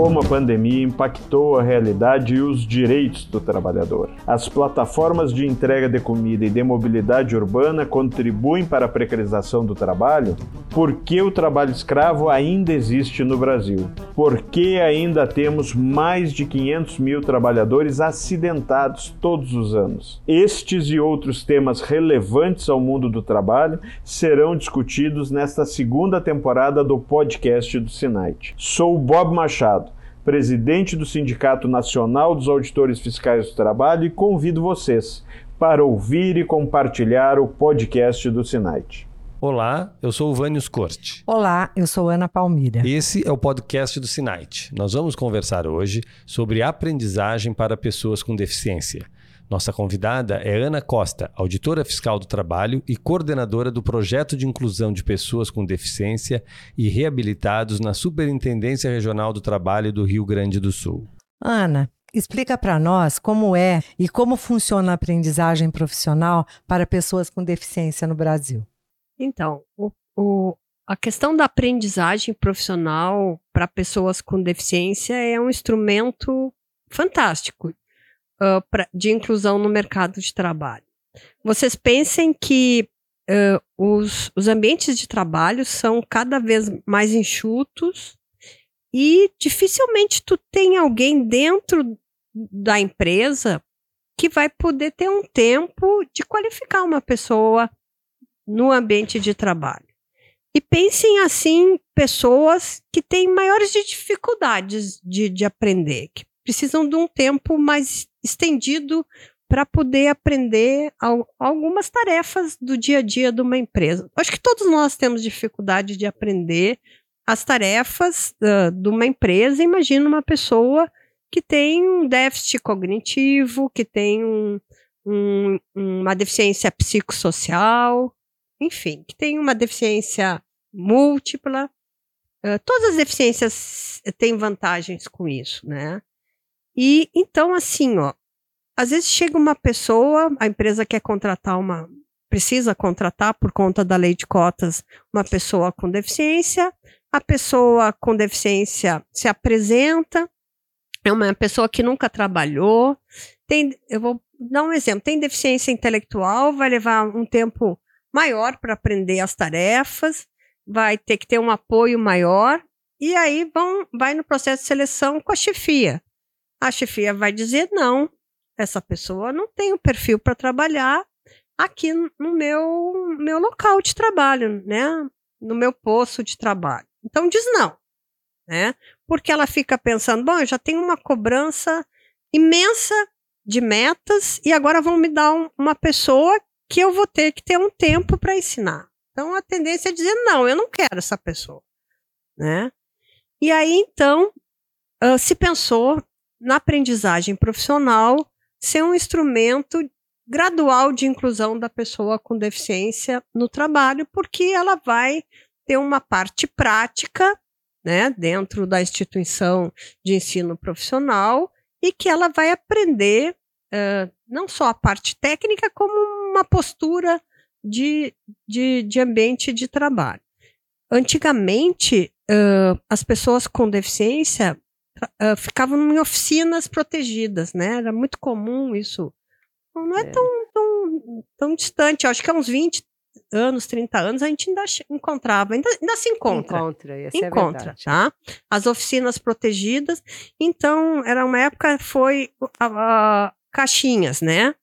como a pandemia impactou a realidade e os direitos do trabalhador. As plataformas de entrega de comida e de mobilidade urbana contribuem para a precarização do trabalho? Por que o trabalho escravo ainda existe no Brasil? Por que ainda temos mais de 500 mil trabalhadores acidentados todos os anos? Estes e outros temas relevantes ao mundo do trabalho serão discutidos nesta segunda temporada do podcast do Sinait. Sou Bob Machado presidente do Sindicato Nacional dos Auditores Fiscais do Trabalho, e convido vocês para ouvir e compartilhar o podcast do Sinait. Olá, eu sou o Vânios Corte. Olá, eu sou Ana Palmira. Esse é o podcast do Sinait. Nós vamos conversar hoje sobre aprendizagem para pessoas com deficiência. Nossa convidada é Ana Costa, auditora fiscal do trabalho e coordenadora do projeto de inclusão de pessoas com deficiência e reabilitados na Superintendência Regional do Trabalho do Rio Grande do Sul. Ana, explica para nós como é e como funciona a aprendizagem profissional para pessoas com deficiência no Brasil. Então, o, o, a questão da aprendizagem profissional para pessoas com deficiência é um instrumento fantástico uh, pra, de inclusão no mercado de trabalho. Vocês pensem que uh, os, os ambientes de trabalho são cada vez mais enxutos e dificilmente tu tem alguém dentro da empresa que vai poder ter um tempo de qualificar uma pessoa no ambiente de trabalho. E pensem assim, pessoas que têm maiores dificuldades de, de aprender, que precisam de um tempo mais estendido para poder aprender algumas tarefas do dia a dia de uma empresa. Acho que todos nós temos dificuldade de aprender as tarefas uh, de uma empresa. Imagina uma pessoa que tem um déficit cognitivo, que tem um, um, uma deficiência psicossocial, enfim, que tem uma deficiência múltipla. Uh, todas as deficiências têm vantagens com isso, né? E então, assim, ó, às vezes chega uma pessoa, a empresa quer contratar uma, precisa contratar por conta da lei de cotas uma pessoa com deficiência, a pessoa com deficiência se apresenta, é uma pessoa que nunca trabalhou, tem, eu vou dar um exemplo, tem deficiência intelectual, vai levar um tempo maior para aprender as tarefas, vai ter que ter um apoio maior, e aí vão, vai no processo de seleção com a chefia a chefia vai dizer não, essa pessoa não tem o um perfil para trabalhar aqui no meu, meu local de trabalho, né? No meu posto de trabalho. Então diz não, né? Porque ela fica pensando, bom, eu já tenho uma cobrança imensa de metas e agora vão me dar um, uma pessoa que eu vou ter que ter um tempo para ensinar. Então a tendência é dizer não, eu não quero essa pessoa, né? E aí então uh, se pensou na aprendizagem profissional ser um instrumento gradual de inclusão da pessoa com deficiência no trabalho, porque ela vai ter uma parte prática, né, dentro da instituição de ensino profissional e que ela vai aprender uh, não só a parte técnica, como uma postura de, de, de ambiente de trabalho. Antigamente, uh, as pessoas com deficiência uh, ficavam em oficinas protegidas, né? Era muito comum isso. Não é, é. Tão, tão, tão distante, acho que há uns 20 anos, 30 anos, a gente ainda encontrava, ainda, ainda se encontra. Encontra, essa é encontra, é tá? As oficinas protegidas. Então, era uma época, foi uh, caixinhas, né?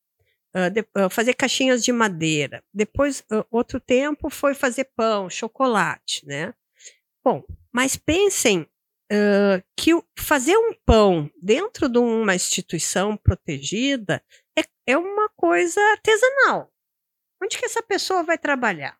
Uh, de, uh, fazer caixinhas de madeira. Depois, outro tempo, foi fazer pão, chocolate, né? Bom, mas pensem uh, que fazer um pão dentro de uma instituição protegida é, é uma coisa artesanal. Onde que essa pessoa vai trabalhar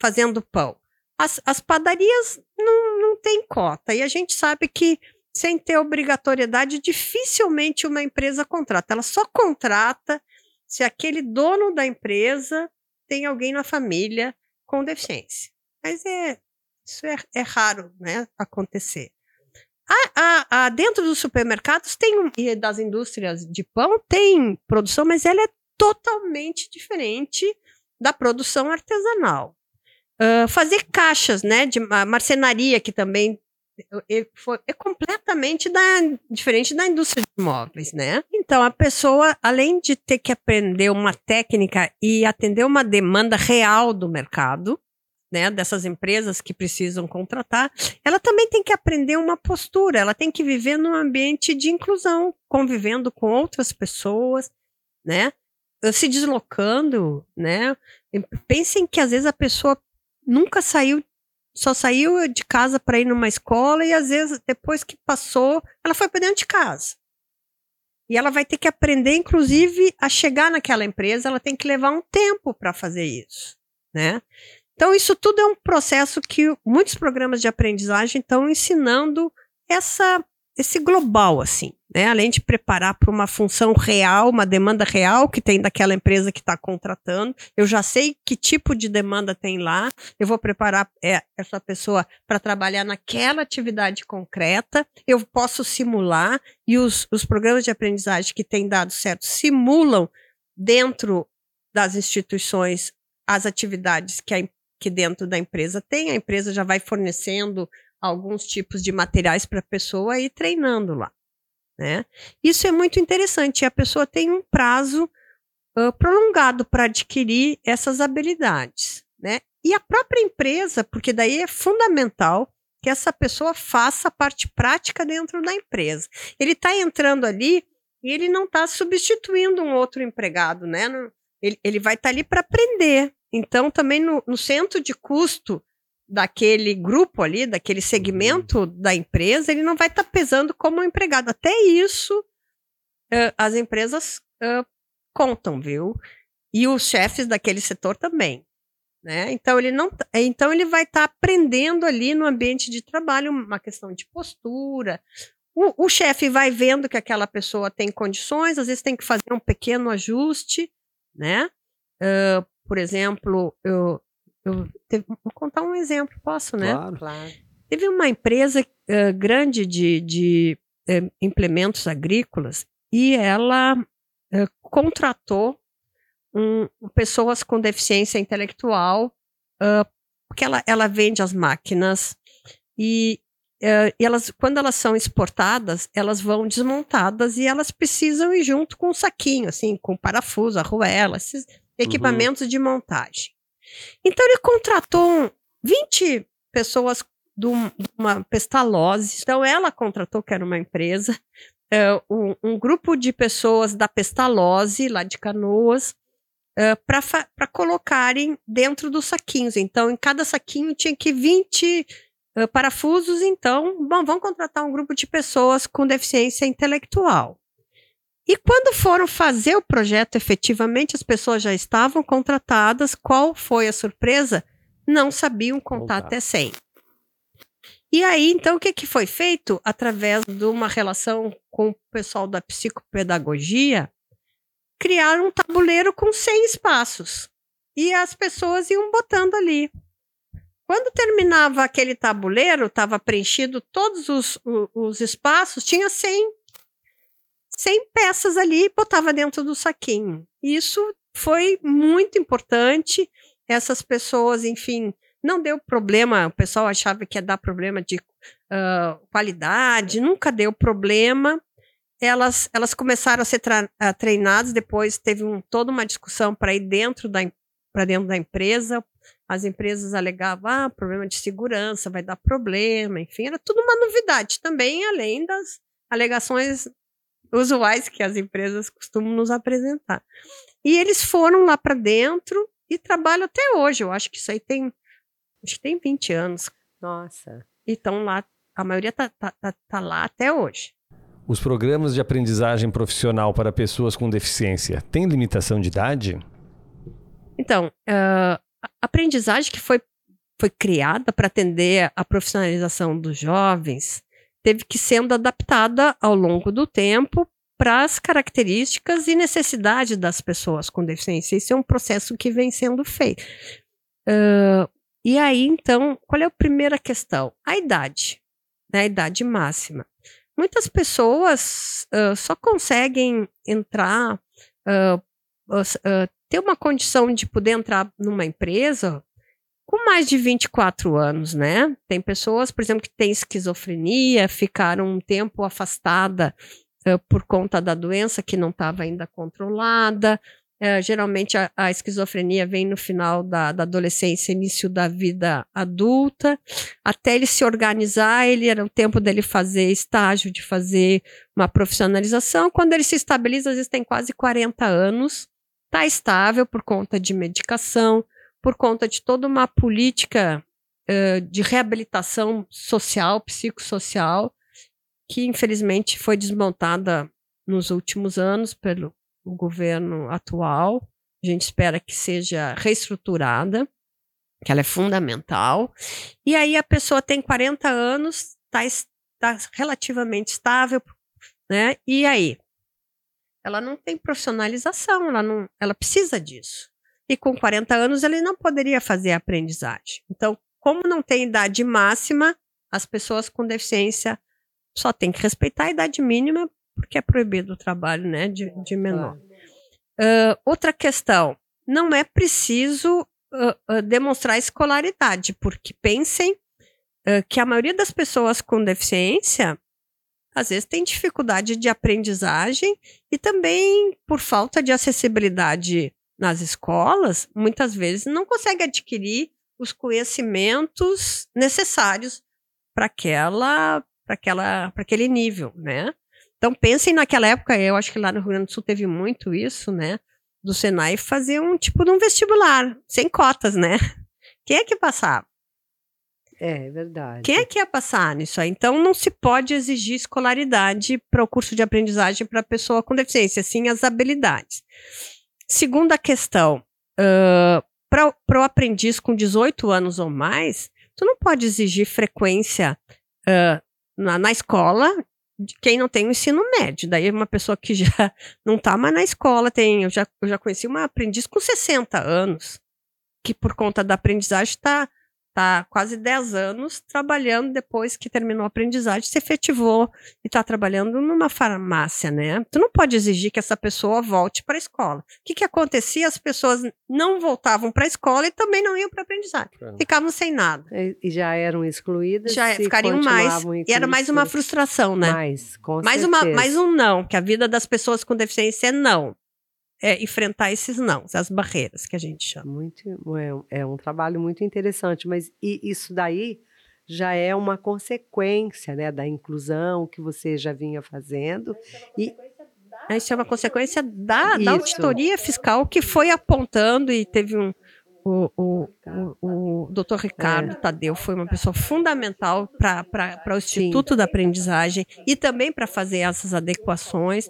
fazendo pão? As, as padarias não, não têm cota e a gente sabe que sem ter obrigatoriedade, dificilmente uma empresa contrata. Ela só contrata se aquele dono da empresa tem alguém na família com deficiência. Mas é, isso é, é raro né, acontecer. A, a, a, dentro dos supermercados tem e das indústrias de pão tem produção, mas ela é totalmente diferente da produção artesanal. Uh, fazer caixas, né, de marcenaria que também foi, é completamente da, diferente da indústria de imóveis, né? Então, a pessoa, além de ter que aprender uma técnica e atender uma demanda real do mercado, né, dessas empresas que precisam contratar, ela também tem que aprender uma postura, ela tem que viver num ambiente de inclusão, convivendo com outras pessoas, né, se deslocando, né. Pensem que às vezes a pessoa nunca saiu, só saiu de casa para ir numa escola e às vezes depois que passou, ela foi para dentro de casa. E ela vai ter que aprender, inclusive, a chegar naquela empresa, ela tem que levar um tempo para fazer isso, né? Então, isso tudo é um processo que muitos programas de aprendizagem estão ensinando essa, esse global, assim, né? Além de preparar para uma função real, uma demanda real que tem daquela empresa que está contratando. Eu já sei que tipo de demanda tem lá, eu vou preparar é, essa pessoa para trabalhar naquela atividade concreta, eu posso simular, e os, os programas de aprendizagem que têm dado certo simulam dentro das instituições as atividades que a que dentro da empresa tem, a empresa já vai fornecendo alguns tipos de materiais para a pessoa e treinando lá. Né? Isso é muito interessante. A pessoa tem um prazo uh, prolongado para adquirir essas habilidades. Né? E a própria empresa, porque daí é fundamental que essa pessoa faça a parte prática dentro da empresa. Ele está entrando ali e ele não está substituindo um outro empregado, né? Ele, ele vai estar tá ali para aprender, então, também no, no centro de custo daquele grupo ali, daquele segmento uhum. da empresa, ele não vai estar tá pesando como um empregado. Até isso, uh, as empresas uh, contam, viu? E os chefes daquele setor também. Né? Então ele não, tá, então ele vai estar tá aprendendo ali no ambiente de trabalho uma questão de postura. O, o chefe vai vendo que aquela pessoa tem condições, às vezes tem que fazer um pequeno ajuste, né? Uh, por exemplo, eu, eu teve, vou contar um exemplo, posso, né? Claro. claro. Teve uma empresa uh, grande de, de uh, implementos agrícolas e ela uh, contratou um, pessoas com deficiência intelectual, porque ela, ela vende as máquinas e, e elas, quando elas são exportadas, elas vão desmontadas e elas precisam ir junto com um saquinho, assim, com parafuso, arruela, esses, equipamentos uhum. de montagem. Então ele contratou 20 pessoas de uma pestalose. Então ela contratou, que era uma empresa, uh, um, um, grupo de pessoas da pestalose, lá de Canoas, uh, para colocarem dentro dos saquinhos. Então, em cada saquinho tinha que 20 uh, parafusos. Então, bom, contratar um grupo de pessoas com deficiência intelectual. E quando foram fazer o projeto efetivamente, as pessoas já estavam contratadas. Qual foi a surpresa? Não sabiam contar até 100. E aí, então, o que, que foi feito? Através de uma relação com o pessoal da psicopedagogia, criaram um tabuleiro com 100 espaços. E as pessoas iam botando ali. Quando terminava aquele tabuleiro, estava preenchido todos os, os, os espaços, tinha 100 100 peças ali e botava dentro do saquinho. Isso foi muito importante. Essas pessoas, enfim, não deu problema. O pessoal achava que ia dar problema de uh, qualidade, nunca deu problema. Elas, elas começaram a ser treinadas, depois teve um, toda uma discussão para ir dentro da, para dentro da empresa. As empresas alegavam, ah, problema de segurança, vai dar problema, enfim, era tudo uma novidade também, além das alegações usuais que as empresas costumam nos apresentar. E eles foram lá para dentro e trabalham até hoje. Eu acho que isso aí tem, acho que tem 20 anos. Nossa. E estão lá, a maioria tá, tá, tá, tá lá até hoje. Os programas de aprendizagem profissional para pessoas com deficiência têm limitação de idade? Então, uh, a aprendizagem que foi, foi criada para atender a profissionalização dos jovens teve que sendo adaptada ao longo do tempo para as características e necessidades das pessoas com deficiência. Isso é um processo que vem sendo feito. Uh, e aí, então, qual é a primeira questão? A idade, né, a idade máxima. Muitas pessoas uh, só conseguem entrar, uh, ter uma condição de poder entrar numa empresa com mais de 24 anos, né? Tem pessoas, por exemplo, que têm esquizofrenia, ficaram um tempo afastada uh, por conta da doença que não estava ainda controlada. Uh, geralmente a, a, esquizofrenia vem no final da, da, adolescência, início da vida adulta. Até ele se organizar, ele era o tempo dele fazer estágio, de fazer uma profissionalização. Quando ele se estabiliza, às vezes tem quase 40 anos, está estável por conta de medicação, por conta de toda uma política uh, de reabilitação social, psicossocial, que infelizmente foi desmontada nos últimos anos pelo governo atual. A gente espera que seja reestruturada, que ela é fundamental. E aí a pessoa tem 40 anos, está tá relativamente estável, né? E aí? Ela não tem profissionalização, ela, não, ela precisa disso e com 40 anos ele não poderia fazer a aprendizagem. Então, como não tem idade máxima, as pessoas com deficiência só têm que respeitar a idade mínima, porque é proibido o trabalho né, de, de menor. Uh, outra questão, não é preciso uh, uh, demonstrar escolaridade, porque pensem que a maioria das pessoas com deficiência às vezes tem dificuldade de aprendizagem e também por falta de acessibilidade nas escolas, muitas vezes não consegue adquirir os conhecimentos necessários para aquela para aquela para aquele nível, né? Então pensem naquela época, eu acho que lá no Rio Grande do Sul teve muito isso, né? Do Senai fazer um tipo de um vestibular, sem cotas, né? Quem é que passava? É, é verdade. Quem é que ia passar nisso aí? Então não se pode exigir escolaridade para o curso de aprendizagem para pessoa com deficiência, sim as habilidades. Segunda questão, uh, para o aprendiz com 18 anos ou mais, tu não pode exigir frequência uh, na, na escola de quem não tem o ensino médio. Daí uma pessoa que já não está mais na escola, tem, eu já, eu já conheci uma aprendiz com 60 anos, que por conta da aprendizagem está está quase 10 anos trabalhando depois que terminou a aprendizagem, se efetivou e está trabalhando numa farmácia, né? Tu não pode exigir que essa pessoa volte para a escola. O que, que acontecia? As pessoas não voltavam para a escola e também não iam para a aprendizagem. Ficavam sem nada. E já eram excluídas? Já ficariam mais. E era mais uma frustração, né? Mais, com mais, certeza. uma, mais um não, que a vida das pessoas com deficiência é não é, enfrentar esses não, as barreiras que a gente chama. Muito, é, é um trabalho muito interessante, mas isso daí já é uma consequência né, da inclusão que você já vinha fazendo. E, isso é uma consequência da, da auditoria fiscal que foi apontando e teve um. O, o, o, o doutor Ricardo é. Tadeu foi uma pessoa fundamental para o Instituto Sim. da Aprendizagem e também para fazer essas adequações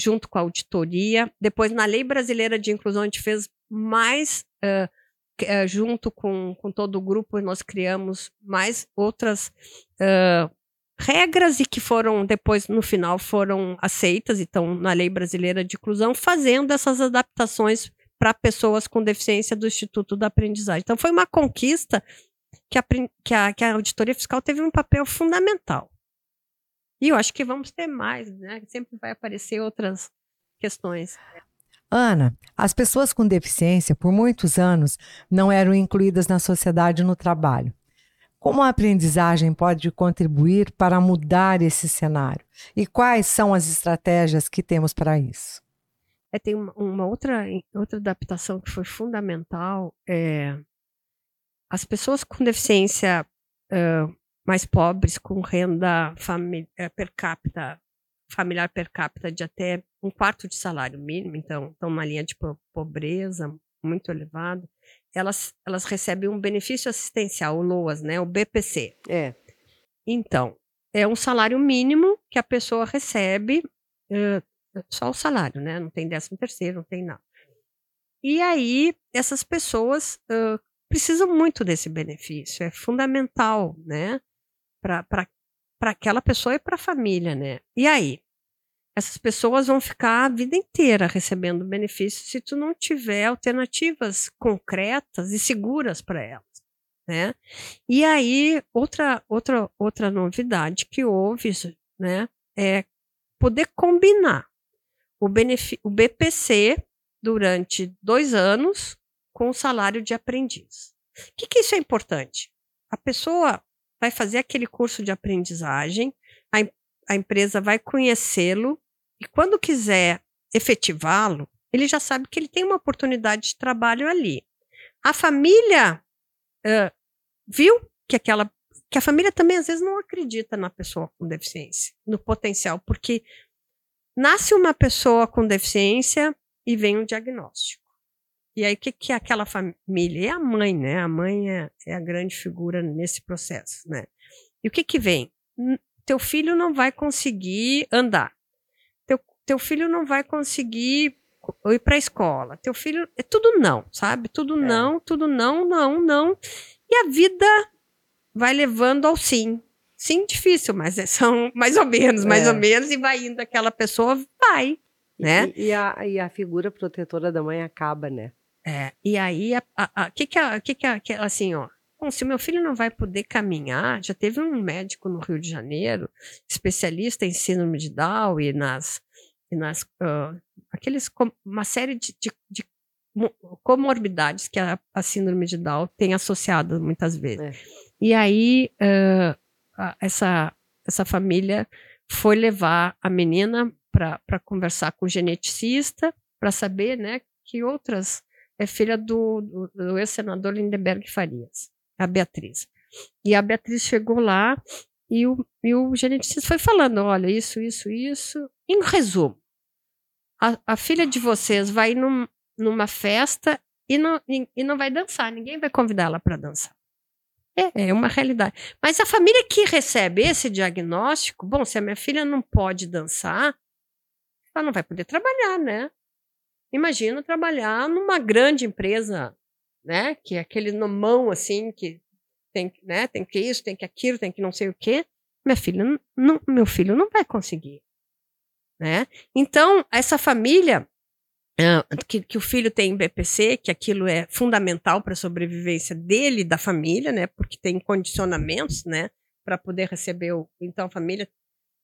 junto com a auditoria. Depois, na Lei Brasileira de Inclusão, a gente fez mais, uh, junto com, com todo o grupo, nós criamos mais outras uh, regras e que foram, depois, no final, foram aceitas, então, na Lei Brasileira de Inclusão, fazendo essas adaptações para pessoas com deficiência do Instituto da Aprendizagem. Então, foi uma conquista que a, que a, que a auditoria fiscal teve um papel fundamental. E eu acho que vamos ter mais, né? Sempre vai aparecer outras questões. Ana, as pessoas com deficiência, por muitos anos, não eram incluídas na sociedade no trabalho. Como a aprendizagem pode contribuir para mudar esse cenário? E quais são as estratégias que temos para isso? É, tem uma, uma outra, outra adaptação que foi fundamental. É, as pessoas com deficiência uh, mais pobres com renda eh, per capita, familiar per capita de até um quarto de salário mínimo, então estão numa linha de pobreza muito elevada, elas, elas recebem um benefício assistencial, o LOAS, né, o BPC. É. Então, é um salário mínimo que a pessoa recebe, uh, só o salário, né, não tem décimo terceiro, não tem nada. E aí, essas pessoas uh, precisam muito desse benefício, é fundamental, né? Para aquela pessoa e para a família, né? E aí? Essas pessoas vão ficar a vida inteira recebendo benefícios se tu não tiver alternativas concretas e seguras para elas, né? E aí, outra, outra, outra novidade que houve, né, é poder combinar o, o BPC durante dois anos com o salário de aprendiz. O que, que isso é importante? A pessoa vai fazer aquele curso de aprendizagem, a, a empresa vai conhecê-lo e quando quiser efetivá-lo, ele já sabe que ele tem uma oportunidade de trabalho ali. A família uh, viu que aquela que a família também às vezes não acredita na pessoa com deficiência, no potencial, porque nasce uma pessoa com deficiência e vem um diagnóstico. E aí, o que, que é aquela família? É a mãe, né? A mãe é, é a grande figura nesse processo, né? E o que que vem? Teu filho não vai conseguir andar. Teu, teu filho não vai conseguir ir para a escola. Teu filho. É tudo não, sabe? Tudo é. não, tudo não, não, não. E a vida vai levando ao sim. Sim, difícil, mas é, são mais ou menos, mais é. ou menos, e vai indo aquela pessoa, vai, né? E, e, a, e a figura protetora da mãe acaba, né? É, e aí, o que que, a, que, que, a, que assim, ó, bom, se o meu filho não vai poder caminhar, já teve um médico no Rio de Janeiro, especialista em síndrome de Down e nas, e nas uh, aqueles, uma série de, de, de comorbidades que a, a, síndrome de Down tem associado muitas vezes. É. E aí, uh, essa, essa família foi levar a menina para conversar com o geneticista, para saber né, que outras é filha do, do, do ex-senador Lindenberg Farias, a Beatriz. E a Beatriz chegou lá e o, e o geneticista foi falando: olha, isso, isso, isso. Em resumo, a, a filha de vocês vai num, numa festa e não, e, e não vai dançar, ninguém vai convidar ela para dançar. É, é uma realidade. Mas a família que recebe esse diagnóstico, bom, se a minha filha não pode dançar, ela não vai poder trabalhar, né? Imagina trabalhar numa grande empresa, né? Que é aquele nomão assim, que tem, né? Tem que isso, tem que aquilo, tem que não sei o quê. Minha filha, não, meu filho não vai conseguir, né? Então essa família que, que, o filho tem BPC, que aquilo é fundamental para a sobrevivência dele e da família, né? Porque tem condicionamentos, né? Para poder receber o, então a família,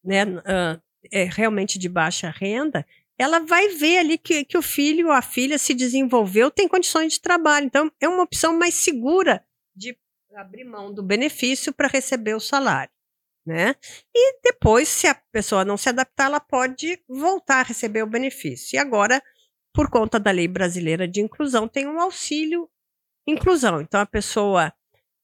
né? Uh, é realmente de baixa renda ela vai ver ali que, que o filho ou a filha se desenvolveu, tem condições de trabalho. Então, é uma opção mais segura de abrir mão do benefício para receber o salário. Né? E depois, se a pessoa não se adaptar, ela pode voltar a receber o benefício. E agora, por conta da lei brasileira de inclusão, tem um auxílio inclusão. Então, a pessoa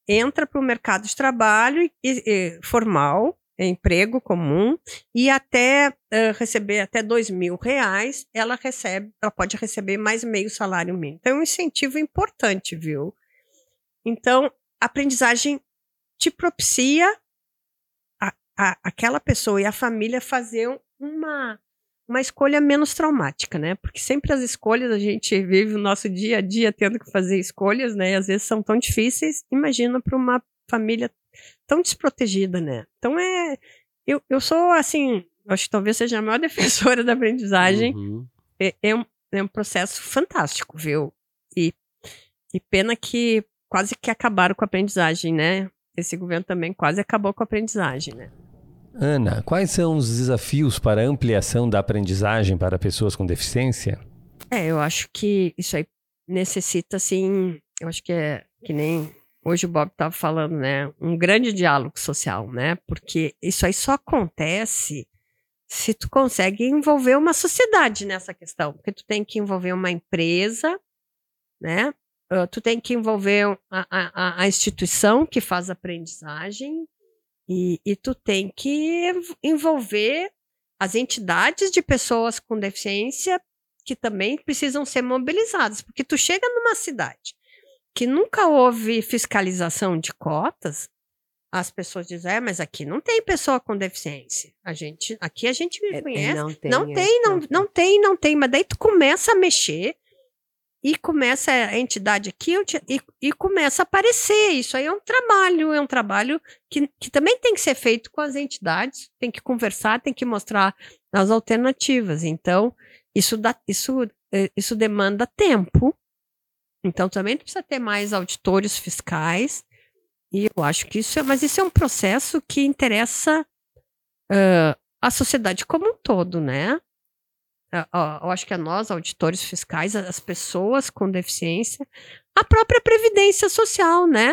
entra para o mercado de trabalho e, e, formal emprego comum e até uh, receber até dois mil reais, ela recebe, ela pode receber mais meio salário mínimo. Então, é um incentivo importante, viu? Então, a aprendizagem te propicia a, a, aquela pessoa e a família fazer uma, uma escolha menos traumática, né? Porque sempre as escolhas, a gente vive o nosso dia a dia tendo que fazer escolhas, né? E às vezes são tão difíceis. Imagina para uma família tão desprotegida, né? Então é. Eu, eu sou, assim, acho que talvez seja a maior defensora da aprendizagem. Uhum. É, é, um, é um processo fantástico, viu? E, e pena que quase que acabaram com a aprendizagem, né? Esse governo também quase acabou com a aprendizagem, né? Ana, quais são os desafios para a ampliação da aprendizagem para pessoas com deficiência? É, eu acho que isso aí necessita, assim, eu acho que é que nem hoje o Bob estava falando, né? Um grande diálogo social, né? Porque isso aí só acontece se tu consegue envolver uma sociedade nessa questão, porque tu tem que envolver uma empresa, né? Uh, tu tem que envolver a, a, a, instituição que faz aprendizagem e, e tu tem que envolver as entidades de pessoas com deficiência que também precisam ser mobilizadas, porque tu chega numa cidade que nunca houve fiscalização de cotas, as pessoas dizem, é, mas aqui não tem pessoa com deficiência. A gente, aqui a gente me é, conhece. Não tem, não, é, tem não, não, não tem, não tem. Mas daí tu começa a mexer e começa a entidade aqui e, e começa a aparecer. Isso aí é um trabalho, é um trabalho que, que também tem que ser feito com as entidades, tem que conversar, tem que mostrar as alternativas. Então, isso, dá, isso, eh, isso demanda tempo, então também precisa ter mais auditores fiscais. E eu acho que isso é, mas isso é um processo que interessa uh, a sociedade como um todo, né? Eu acho que a nós, auditores fiscais, as pessoas com deficiência, a própria previdência social, né?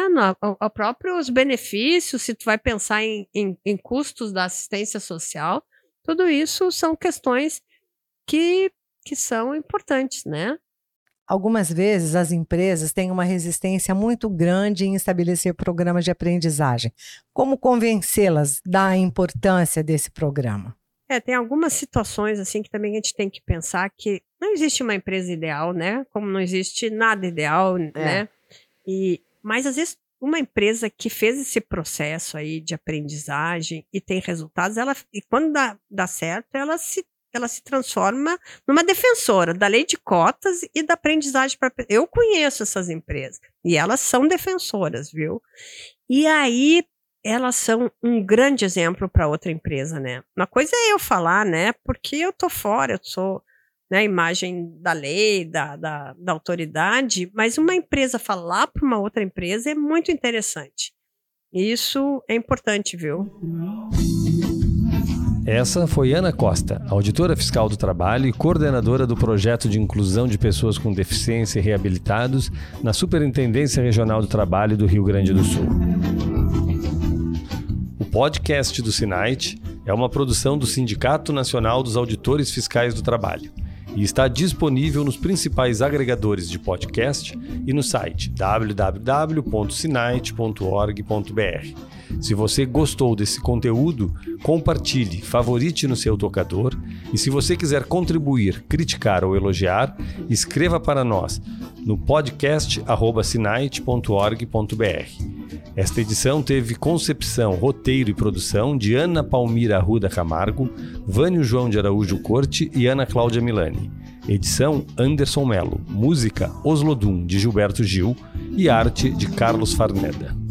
A, próprios benefícios, se tu vai pensar em, em, em, custos da assistência social, tudo isso são questões que, que são importantes, né? Algumas vezes as empresas têm uma resistência muito grande em estabelecer programas de aprendizagem. Como convencê-las da importância desse programa? É, tem algumas situações assim que também a gente tem que pensar que não existe uma empresa ideal, né? Como não existe nada ideal, é. né? E, mas às vezes uma empresa que fez esse processo aí de aprendizagem e tem resultados, ela e quando dá, dá certo, ela se ela se transforma numa defensora da lei de cotas e da aprendizagem para eu conheço essas empresas e elas são defensoras, viu? E aí elas são um grande exemplo para outra empresa, né? Uma coisa é eu falar, né? Porque eu tô fora, eu sou né, imagem da lei, da, da, da autoridade, mas uma empresa falar para uma outra empresa é muito interessante. Isso é importante, viu? Essa foi Ana Costa, auditora fiscal do trabalho e coordenadora do projeto de inclusão de pessoas com deficiência e reabilitados na Superintendência Regional do Trabalho do Rio Grande do Sul. O podcast do Sinait é uma produção do Sindicato Nacional dos Auditores Fiscais do Trabalho e está disponível nos principais agregadores de podcast e no site www.sinite.org.br. Se você gostou desse conteúdo, compartilhe, favorite no seu tocador e se você quiser contribuir, criticar ou elogiar, escreva para nós no podcast@sinite.org.br. Esta edição teve concepção, roteiro e produção de Ana Palmira Arruda Camargo, Vânio João de Araújo Corte e Ana Cláudia Milani. Edição Anderson Melo. Música Oslodum de Gilberto Gil e arte de Carlos Farneda.